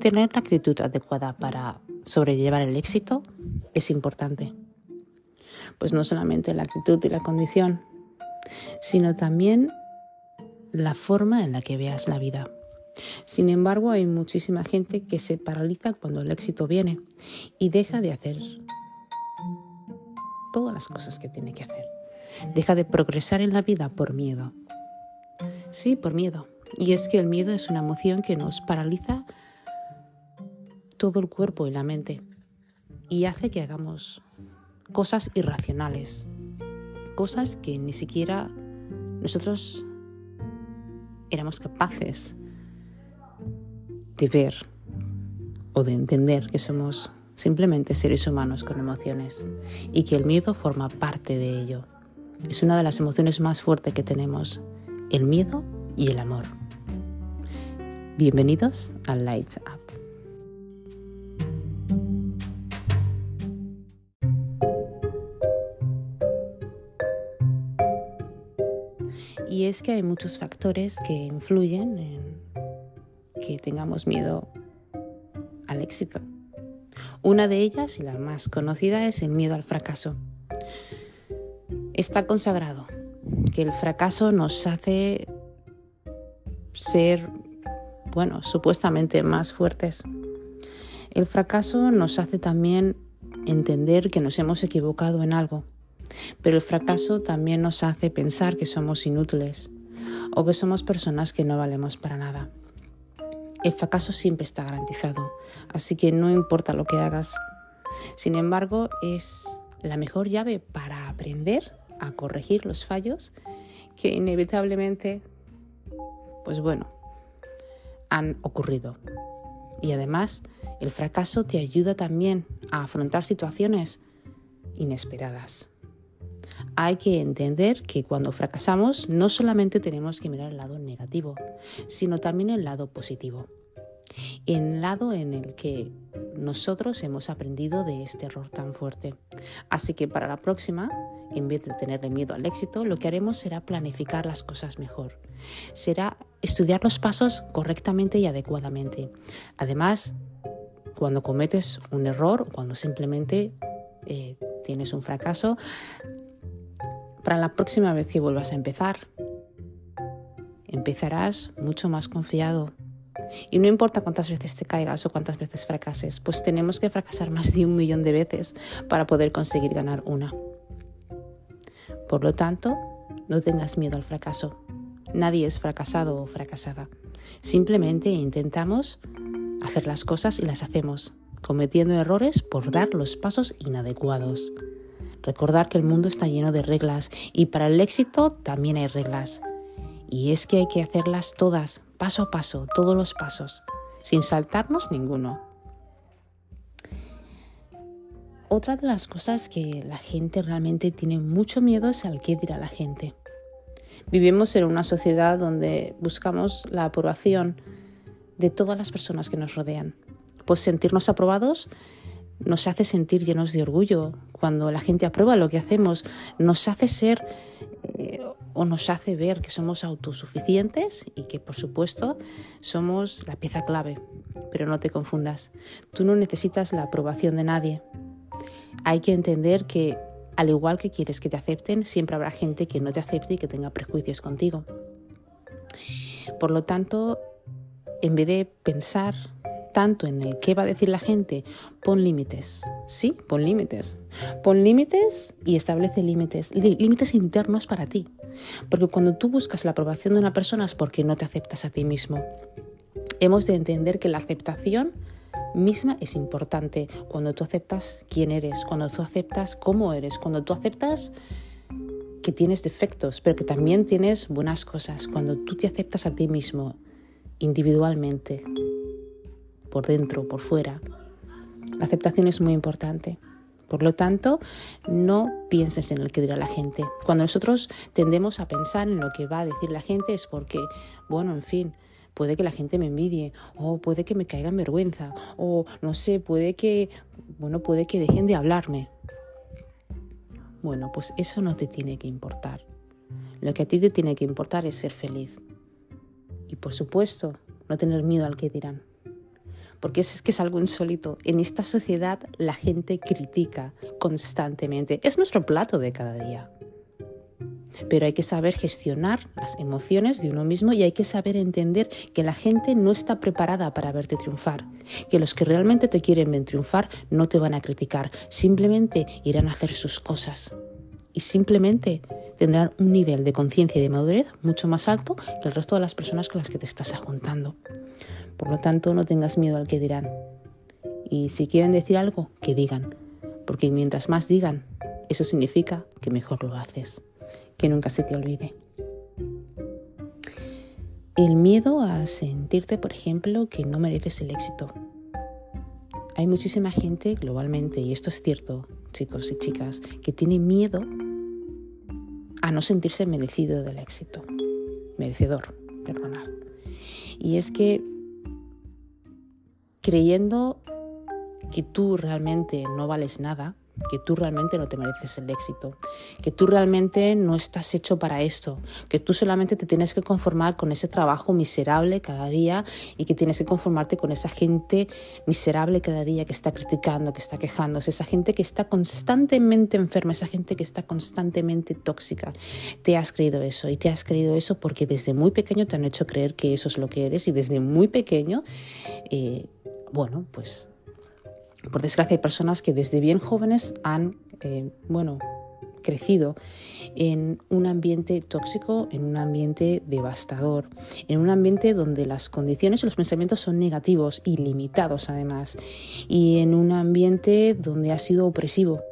tener la actitud adecuada para sobrellevar el éxito es importante. Pues no solamente la actitud y la condición, sino también la forma en la que veas la vida. Sin embargo, hay muchísima gente que se paraliza cuando el éxito viene y deja de hacer todas las cosas que tiene que hacer. Deja de progresar en la vida por miedo. Sí, por miedo. Y es que el miedo es una emoción que nos paraliza todo el cuerpo y la mente y hace que hagamos cosas irracionales, cosas que ni siquiera nosotros éramos capaces de ver o de entender que somos simplemente seres humanos con emociones y que el miedo forma parte de ello. Es una de las emociones más fuertes que tenemos, el miedo y el amor. Bienvenidos a Lights Up. Y es que hay muchos factores que influyen en que tengamos miedo al éxito. Una de ellas, y la más conocida, es el miedo al fracaso. Está consagrado que el fracaso nos hace ser, bueno, supuestamente más fuertes. El fracaso nos hace también entender que nos hemos equivocado en algo, pero el fracaso también nos hace pensar que somos inútiles o que somos personas que no valemos para nada. El fracaso siempre está garantizado, así que no importa lo que hagas. Sin embargo, es la mejor llave para aprender a corregir los fallos que inevitablemente, pues bueno, han ocurrido. Y además, el fracaso te ayuda también a afrontar situaciones inesperadas. Hay que entender que cuando fracasamos no solamente tenemos que mirar el lado negativo, sino también el lado positivo. El lado en el que nosotros hemos aprendido de este error tan fuerte. Así que para la próxima, en vez de tenerle miedo al éxito, lo que haremos será planificar las cosas mejor. Será estudiar los pasos correctamente y adecuadamente. Además, cuando cometes un error, cuando simplemente eh, tienes un fracaso, para la próxima vez que vuelvas a empezar, empezarás mucho más confiado. Y no importa cuántas veces te caigas o cuántas veces fracases, pues tenemos que fracasar más de un millón de veces para poder conseguir ganar una. Por lo tanto, no tengas miedo al fracaso. Nadie es fracasado o fracasada. Simplemente intentamos hacer las cosas y las hacemos, cometiendo errores por dar los pasos inadecuados. Recordar que el mundo está lleno de reglas y para el éxito también hay reglas. Y es que hay que hacerlas todas, paso a paso, todos los pasos, sin saltarnos ninguno. Otra de las cosas que la gente realmente tiene mucho miedo es al qué dirá la gente. Vivimos en una sociedad donde buscamos la aprobación de todas las personas que nos rodean. Pues sentirnos aprobados nos hace sentir llenos de orgullo. Cuando la gente aprueba lo que hacemos, nos hace ser eh, o nos hace ver que somos autosuficientes y que por supuesto somos la pieza clave. Pero no te confundas, tú no necesitas la aprobación de nadie. Hay que entender que al igual que quieres que te acepten, siempre habrá gente que no te acepte y que tenga prejuicios contigo. Por lo tanto, en vez de pensar tanto en el qué va a decir la gente, pon límites. Sí, pon límites. Pon límites y establece límites, límites internos para ti. Porque cuando tú buscas la aprobación de una persona es porque no te aceptas a ti mismo. Hemos de entender que la aceptación misma es importante cuando tú aceptas quién eres, cuando tú aceptas cómo eres, cuando tú aceptas que tienes defectos, pero que también tienes buenas cosas, cuando tú te aceptas a ti mismo individualmente por dentro, por fuera. La aceptación es muy importante. Por lo tanto, no pienses en el que dirá la gente. Cuando nosotros tendemos a pensar en lo que va a decir la gente es porque, bueno, en fin, puede que la gente me envidie, o puede que me caiga en vergüenza, o no sé, puede que, bueno, puede que dejen de hablarme. Bueno, pues eso no te tiene que importar. Lo que a ti te tiene que importar es ser feliz. Y por supuesto, no tener miedo al que dirán. Porque es, es que es algo insólito. En esta sociedad la gente critica constantemente. Es nuestro plato de cada día. Pero hay que saber gestionar las emociones de uno mismo y hay que saber entender que la gente no está preparada para verte triunfar, que los que realmente te quieren ver triunfar no te van a criticar, simplemente irán a hacer sus cosas y simplemente tendrán un nivel de conciencia y de madurez mucho más alto que el resto de las personas con las que te estás juntando. Por lo tanto, no tengas miedo al que dirán. Y si quieren decir algo, que digan. Porque mientras más digan, eso significa que mejor lo haces. Que nunca se te olvide. El miedo a sentirte, por ejemplo, que no mereces el éxito. Hay muchísima gente globalmente, y esto es cierto, chicos y chicas, que tiene miedo a no sentirse merecido del éxito. Merecedor, perdonad. Y es que creyendo que tú realmente no vales nada, que tú realmente no te mereces el éxito, que tú realmente no estás hecho para esto, que tú solamente te tienes que conformar con ese trabajo miserable cada día y que tienes que conformarte con esa gente miserable cada día que está criticando, que está quejándose, esa gente que está constantemente enferma, esa gente que está constantemente tóxica. Te has creído eso y te has creído eso porque desde muy pequeño te han hecho creer que eso es lo que eres y desde muy pequeño, eh, bueno, pues por desgracia hay personas que desde bien jóvenes han, eh, bueno, crecido en un ambiente tóxico, en un ambiente devastador, en un ambiente donde las condiciones y los pensamientos son negativos y limitados además, y en un ambiente donde ha sido opresivo.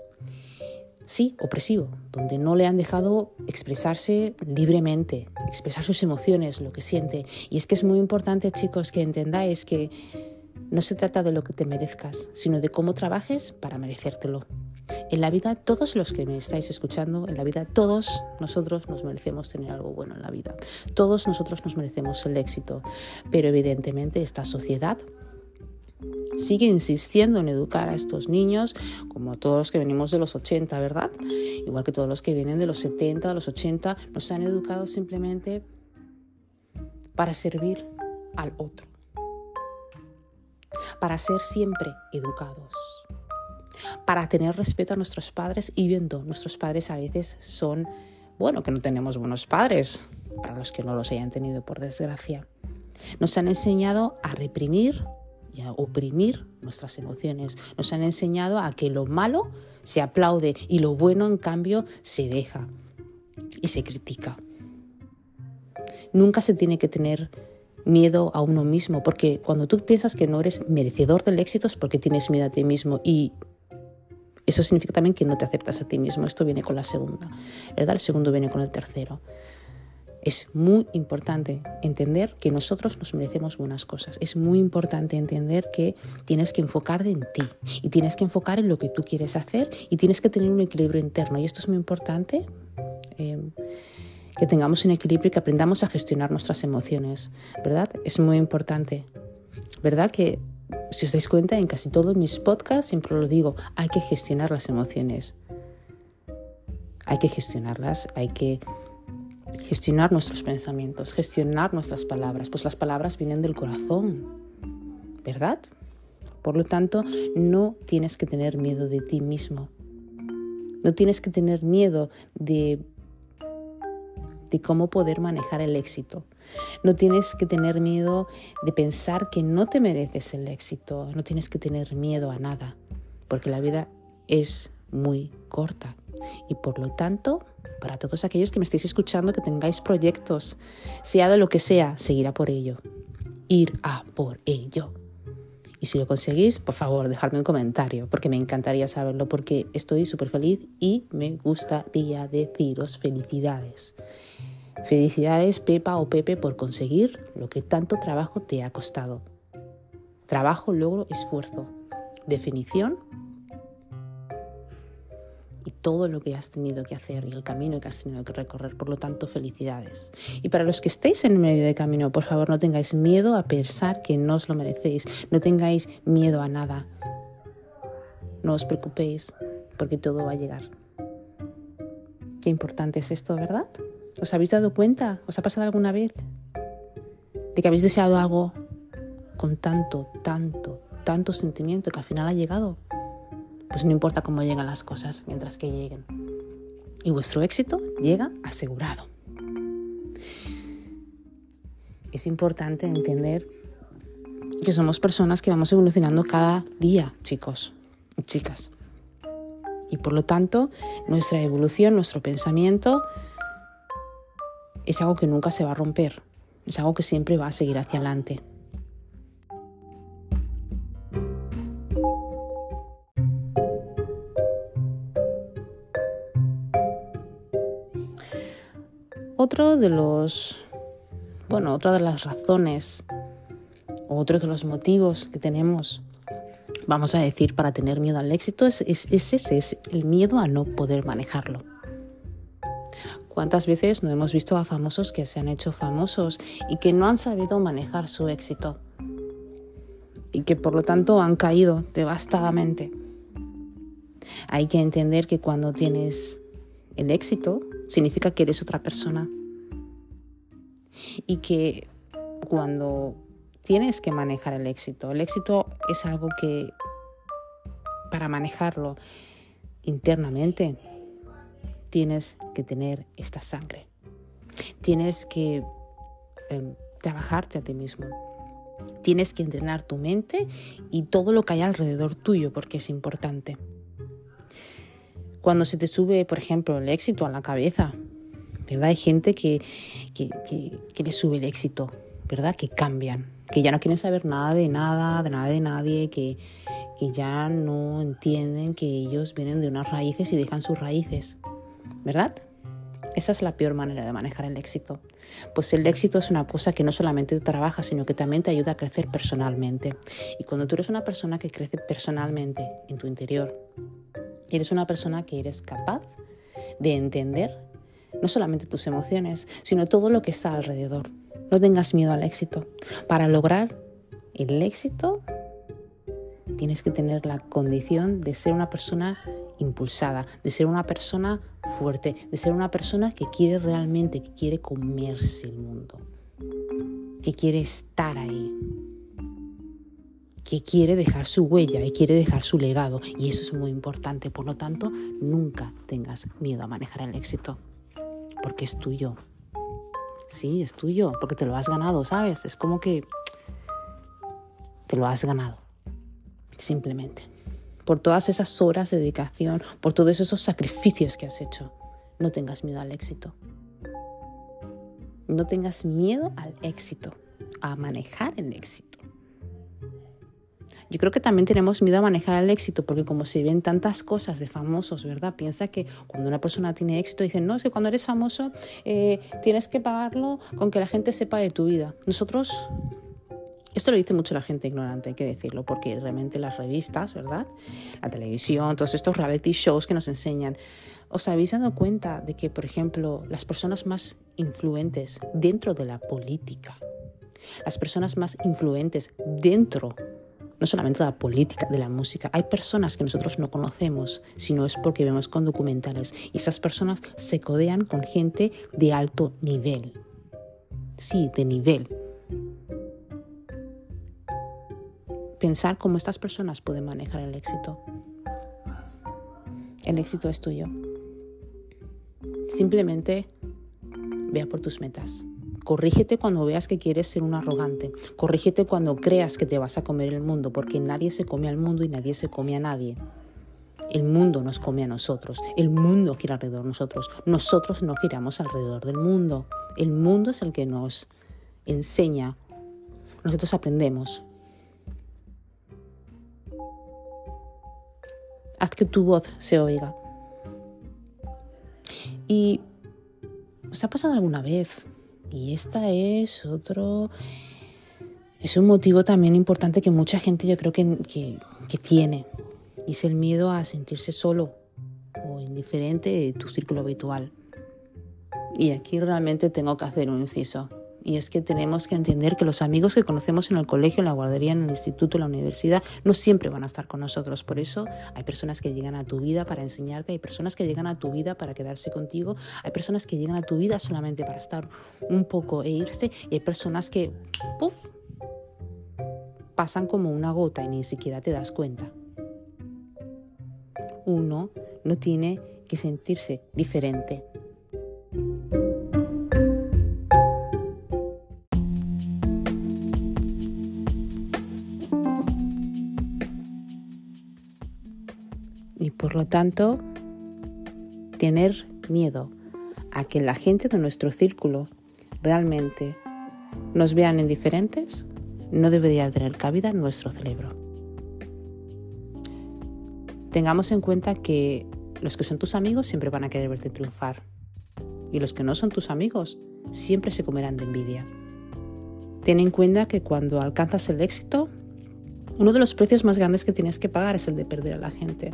Sí, opresivo, donde no le han dejado expresarse libremente, expresar sus emociones, lo que siente. Y es que es muy importante, chicos, que entendáis que no se trata de lo que te merezcas, sino de cómo trabajes para merecértelo. En la vida, todos los que me estáis escuchando, en la vida, todos nosotros nos merecemos tener algo bueno en la vida. Todos nosotros nos merecemos el éxito. Pero evidentemente esta sociedad sigue insistiendo en educar a estos niños, como todos los que venimos de los 80, ¿verdad? Igual que todos los que vienen de los 70, de los 80, nos han educado simplemente para servir al otro para ser siempre educados, para tener respeto a nuestros padres y viendo, nuestros padres a veces son, bueno, que no tenemos buenos padres, para los que no los hayan tenido por desgracia. Nos han enseñado a reprimir y a oprimir nuestras emociones. Nos han enseñado a que lo malo se aplaude y lo bueno, en cambio, se deja y se critica. Nunca se tiene que tener miedo a uno mismo, porque cuando tú piensas que no eres merecedor del éxito es porque tienes miedo a ti mismo y eso significa también que no te aceptas a ti mismo. Esto viene con la segunda, ¿verdad? El segundo viene con el tercero. Es muy importante entender que nosotros nos merecemos buenas cosas. Es muy importante entender que tienes que enfocar en ti y tienes que enfocar en lo que tú quieres hacer y tienes que tener un equilibrio interno. Y esto es muy importante. Eh, que tengamos un equilibrio y que aprendamos a gestionar nuestras emociones, ¿verdad? Es muy importante, ¿verdad? Que si os dais cuenta, en casi todos mis podcasts siempre lo digo, hay que gestionar las emociones. Hay que gestionarlas, hay que gestionar nuestros pensamientos, gestionar nuestras palabras, pues las palabras vienen del corazón, ¿verdad? Por lo tanto, no tienes que tener miedo de ti mismo. No tienes que tener miedo de de cómo poder manejar el éxito. No tienes que tener miedo de pensar que no te mereces el éxito, no tienes que tener miedo a nada, porque la vida es muy corta. Y por lo tanto, para todos aquellos que me estéis escuchando, que tengáis proyectos, sea de lo que sea, seguir a por ello. Ir a por ello. Y si lo conseguís, por favor, dejadme un comentario, porque me encantaría saberlo, porque estoy súper feliz y me gustaría deciros felicidades. Felicidades, Pepa o Pepe, por conseguir lo que tanto trabajo te ha costado. Trabajo, logro, esfuerzo. Definición y todo lo que has tenido que hacer y el camino que has tenido que recorrer. Por lo tanto, felicidades. Y para los que estéis en medio de camino, por favor, no tengáis miedo a pensar que no os lo merecéis. No tengáis miedo a nada. No os preocupéis, porque todo va a llegar. Qué importante es esto, ¿verdad? ¿Os habéis dado cuenta? ¿Os ha pasado alguna vez? De que habéis deseado algo con tanto, tanto, tanto sentimiento que al final ha llegado, pues no importa cómo llegan las cosas mientras que lleguen. Y vuestro éxito llega asegurado. Es importante entender que somos personas que vamos evolucionando cada día, chicos y chicas. Y por lo tanto, nuestra evolución, nuestro pensamiento es algo que nunca se va a romper, es algo que siempre va a seguir hacia adelante. Otro de los, bueno, otra de las razones, otro de los motivos que tenemos, vamos a decir, para tener miedo al éxito es, ese, es el miedo a no poder manejarlo. ¿Cuántas veces no hemos visto a famosos que se han hecho famosos y que no han sabido manejar su éxito? Y que por lo tanto han caído devastadamente. Hay que entender que cuando tienes el éxito, significa que eres otra persona. Y que cuando tienes que manejar el éxito, el éxito es algo que para manejarlo internamente tienes que tener esta sangre. Tienes que em, trabajarte a ti mismo. Tienes que entrenar tu mente y todo lo que hay alrededor tuyo porque es importante. Cuando se te sube, por ejemplo, el éxito a la cabeza, ¿verdad? Hay gente que, que, que le sube el éxito, ¿verdad? Que cambian, que ya no quieren saber nada de nada, de nada de nadie, que, que ya no entienden que ellos vienen de unas raíces y dejan sus raíces. ¿verdad? Esa es la peor manera de manejar el éxito. Pues el éxito es una cosa que no solamente te trabaja, sino que también te ayuda a crecer personalmente. Y cuando tú eres una persona que crece personalmente en tu interior, eres una persona que eres capaz de entender no solamente tus emociones, sino todo lo que está alrededor. No tengas miedo al éxito. Para lograr el éxito, tienes que tener la condición de ser una persona impulsada, de ser una persona fuerte, de ser una persona que quiere realmente, que quiere comerse el mundo, que quiere estar ahí, que quiere dejar su huella y quiere dejar su legado. Y eso es muy importante. Por lo tanto, nunca tengas miedo a manejar el éxito, porque es tuyo. Sí, es tuyo, porque te lo has ganado, ¿sabes? Es como que te lo has ganado, simplemente por todas esas horas de dedicación, por todos esos sacrificios que has hecho. No tengas miedo al éxito. No tengas miedo al éxito, a manejar el éxito. Yo creo que también tenemos miedo a manejar el éxito porque como se ven tantas cosas de famosos, ¿verdad? Piensa que cuando una persona tiene éxito dicen, no, es que cuando eres famoso eh, tienes que pagarlo con que la gente sepa de tu vida. Nosotros esto lo dice mucho la gente ignorante, hay que decirlo, porque realmente las revistas, ¿verdad? La televisión, todos estos reality shows que nos enseñan. ¿Os habéis dado cuenta de que, por ejemplo, las personas más influentes dentro de la política, las personas más influentes dentro, no solamente de la política, de la música, hay personas que nosotros no conocemos, sino es porque vemos con documentales y esas personas se codean con gente de alto nivel. Sí, de nivel pensar cómo estas personas pueden manejar el éxito. El éxito es tuyo. Simplemente vea por tus metas. Corrígete cuando veas que quieres ser un arrogante. Corrígete cuando creas que te vas a comer el mundo, porque nadie se come al mundo y nadie se come a nadie. El mundo nos come a nosotros. El mundo gira alrededor de nosotros. Nosotros no giramos alrededor del mundo. El mundo es el que nos enseña. Nosotros aprendemos. haz que tu voz se oiga. Y os ha pasado alguna vez, y esta es otro, es un motivo también importante que mucha gente yo creo que, que, que tiene, y es el miedo a sentirse solo o indiferente de tu círculo habitual. Y aquí realmente tengo que hacer un inciso. Y es que tenemos que entender que los amigos que conocemos en el colegio, en la guardería, en el instituto, en la universidad, no siempre van a estar con nosotros. Por eso hay personas que llegan a tu vida para enseñarte, hay personas que llegan a tu vida para quedarse contigo, hay personas que llegan a tu vida solamente para estar un poco e irse, y hay personas que, puff, pasan como una gota y ni siquiera te das cuenta. Uno no tiene que sentirse diferente. Y por lo tanto, tener miedo a que la gente de nuestro círculo realmente nos vean indiferentes no debería tener cabida en nuestro cerebro. Tengamos en cuenta que los que son tus amigos siempre van a querer verte triunfar y los que no son tus amigos siempre se comerán de envidia. Ten en cuenta que cuando alcanzas el éxito, uno de los precios más grandes que tienes que pagar es el de perder a la gente.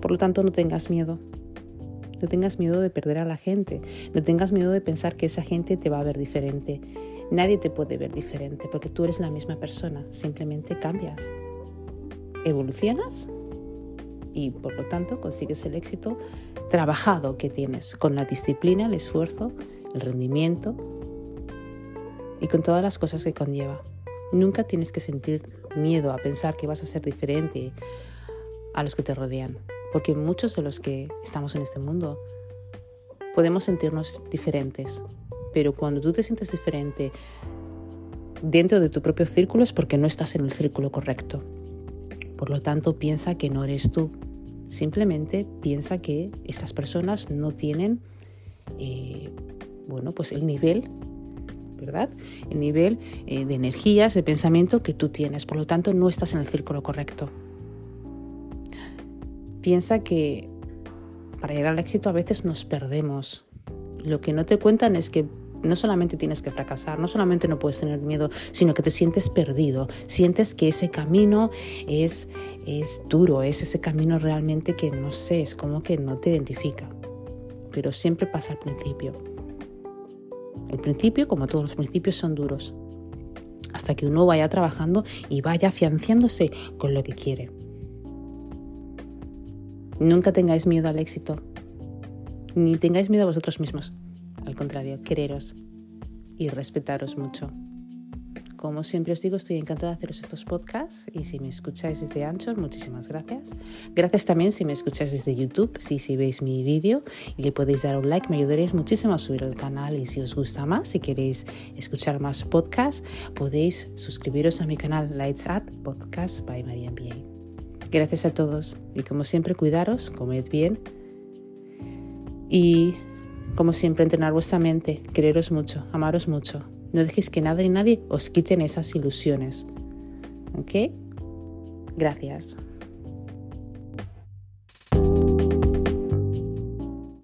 Por lo tanto, no tengas miedo. No tengas miedo de perder a la gente. No tengas miedo de pensar que esa gente te va a ver diferente. Nadie te puede ver diferente porque tú eres la misma persona. Simplemente cambias. Evolucionas y por lo tanto consigues el éxito trabajado que tienes con la disciplina, el esfuerzo, el rendimiento y con todas las cosas que conlleva. Nunca tienes que sentir miedo a pensar que vas a ser diferente a los que te rodean porque muchos de los que estamos en este mundo podemos sentirnos diferentes, pero cuando tú te sientes diferente dentro de tu propio círculo es porque no estás en el círculo correcto. Por lo tanto, piensa que no eres tú. Simplemente piensa que estas personas no tienen, eh, bueno, pues el nivel, ¿verdad? El nivel eh, de energías, de pensamiento que tú tienes. Por lo tanto, no estás en el círculo correcto. Piensa que para llegar al éxito a veces nos perdemos. Lo que no te cuentan es que no solamente tienes que fracasar, no solamente no puedes tener miedo, sino que te sientes perdido, sientes que ese camino es, es duro, es ese camino realmente que no sé, es como que no te identifica. Pero siempre pasa al principio. El principio, como todos los principios, son duros. Hasta que uno vaya trabajando y vaya afianciándose con lo que quiere. Nunca tengáis miedo al éxito, ni tengáis miedo a vosotros mismos. Al contrario, quereros y respetaros mucho. Como siempre os digo, estoy encantada de haceros estos podcasts y si me escucháis desde Anchor, muchísimas gracias. Gracias también si me escucháis desde YouTube, si, si veis mi vídeo y le podéis dar un like, me ayudaréis muchísimo a subir al canal y si os gusta más, si queréis escuchar más podcasts, podéis suscribiros a mi canal Lights Up Podcast by María MBA. Gracias a todos y como siempre cuidaros, comed bien y como siempre entrenar vuestra mente, quereros mucho, amaros mucho. No dejéis que nada ni nadie os quiten esas ilusiones. ¿Ok? Gracias.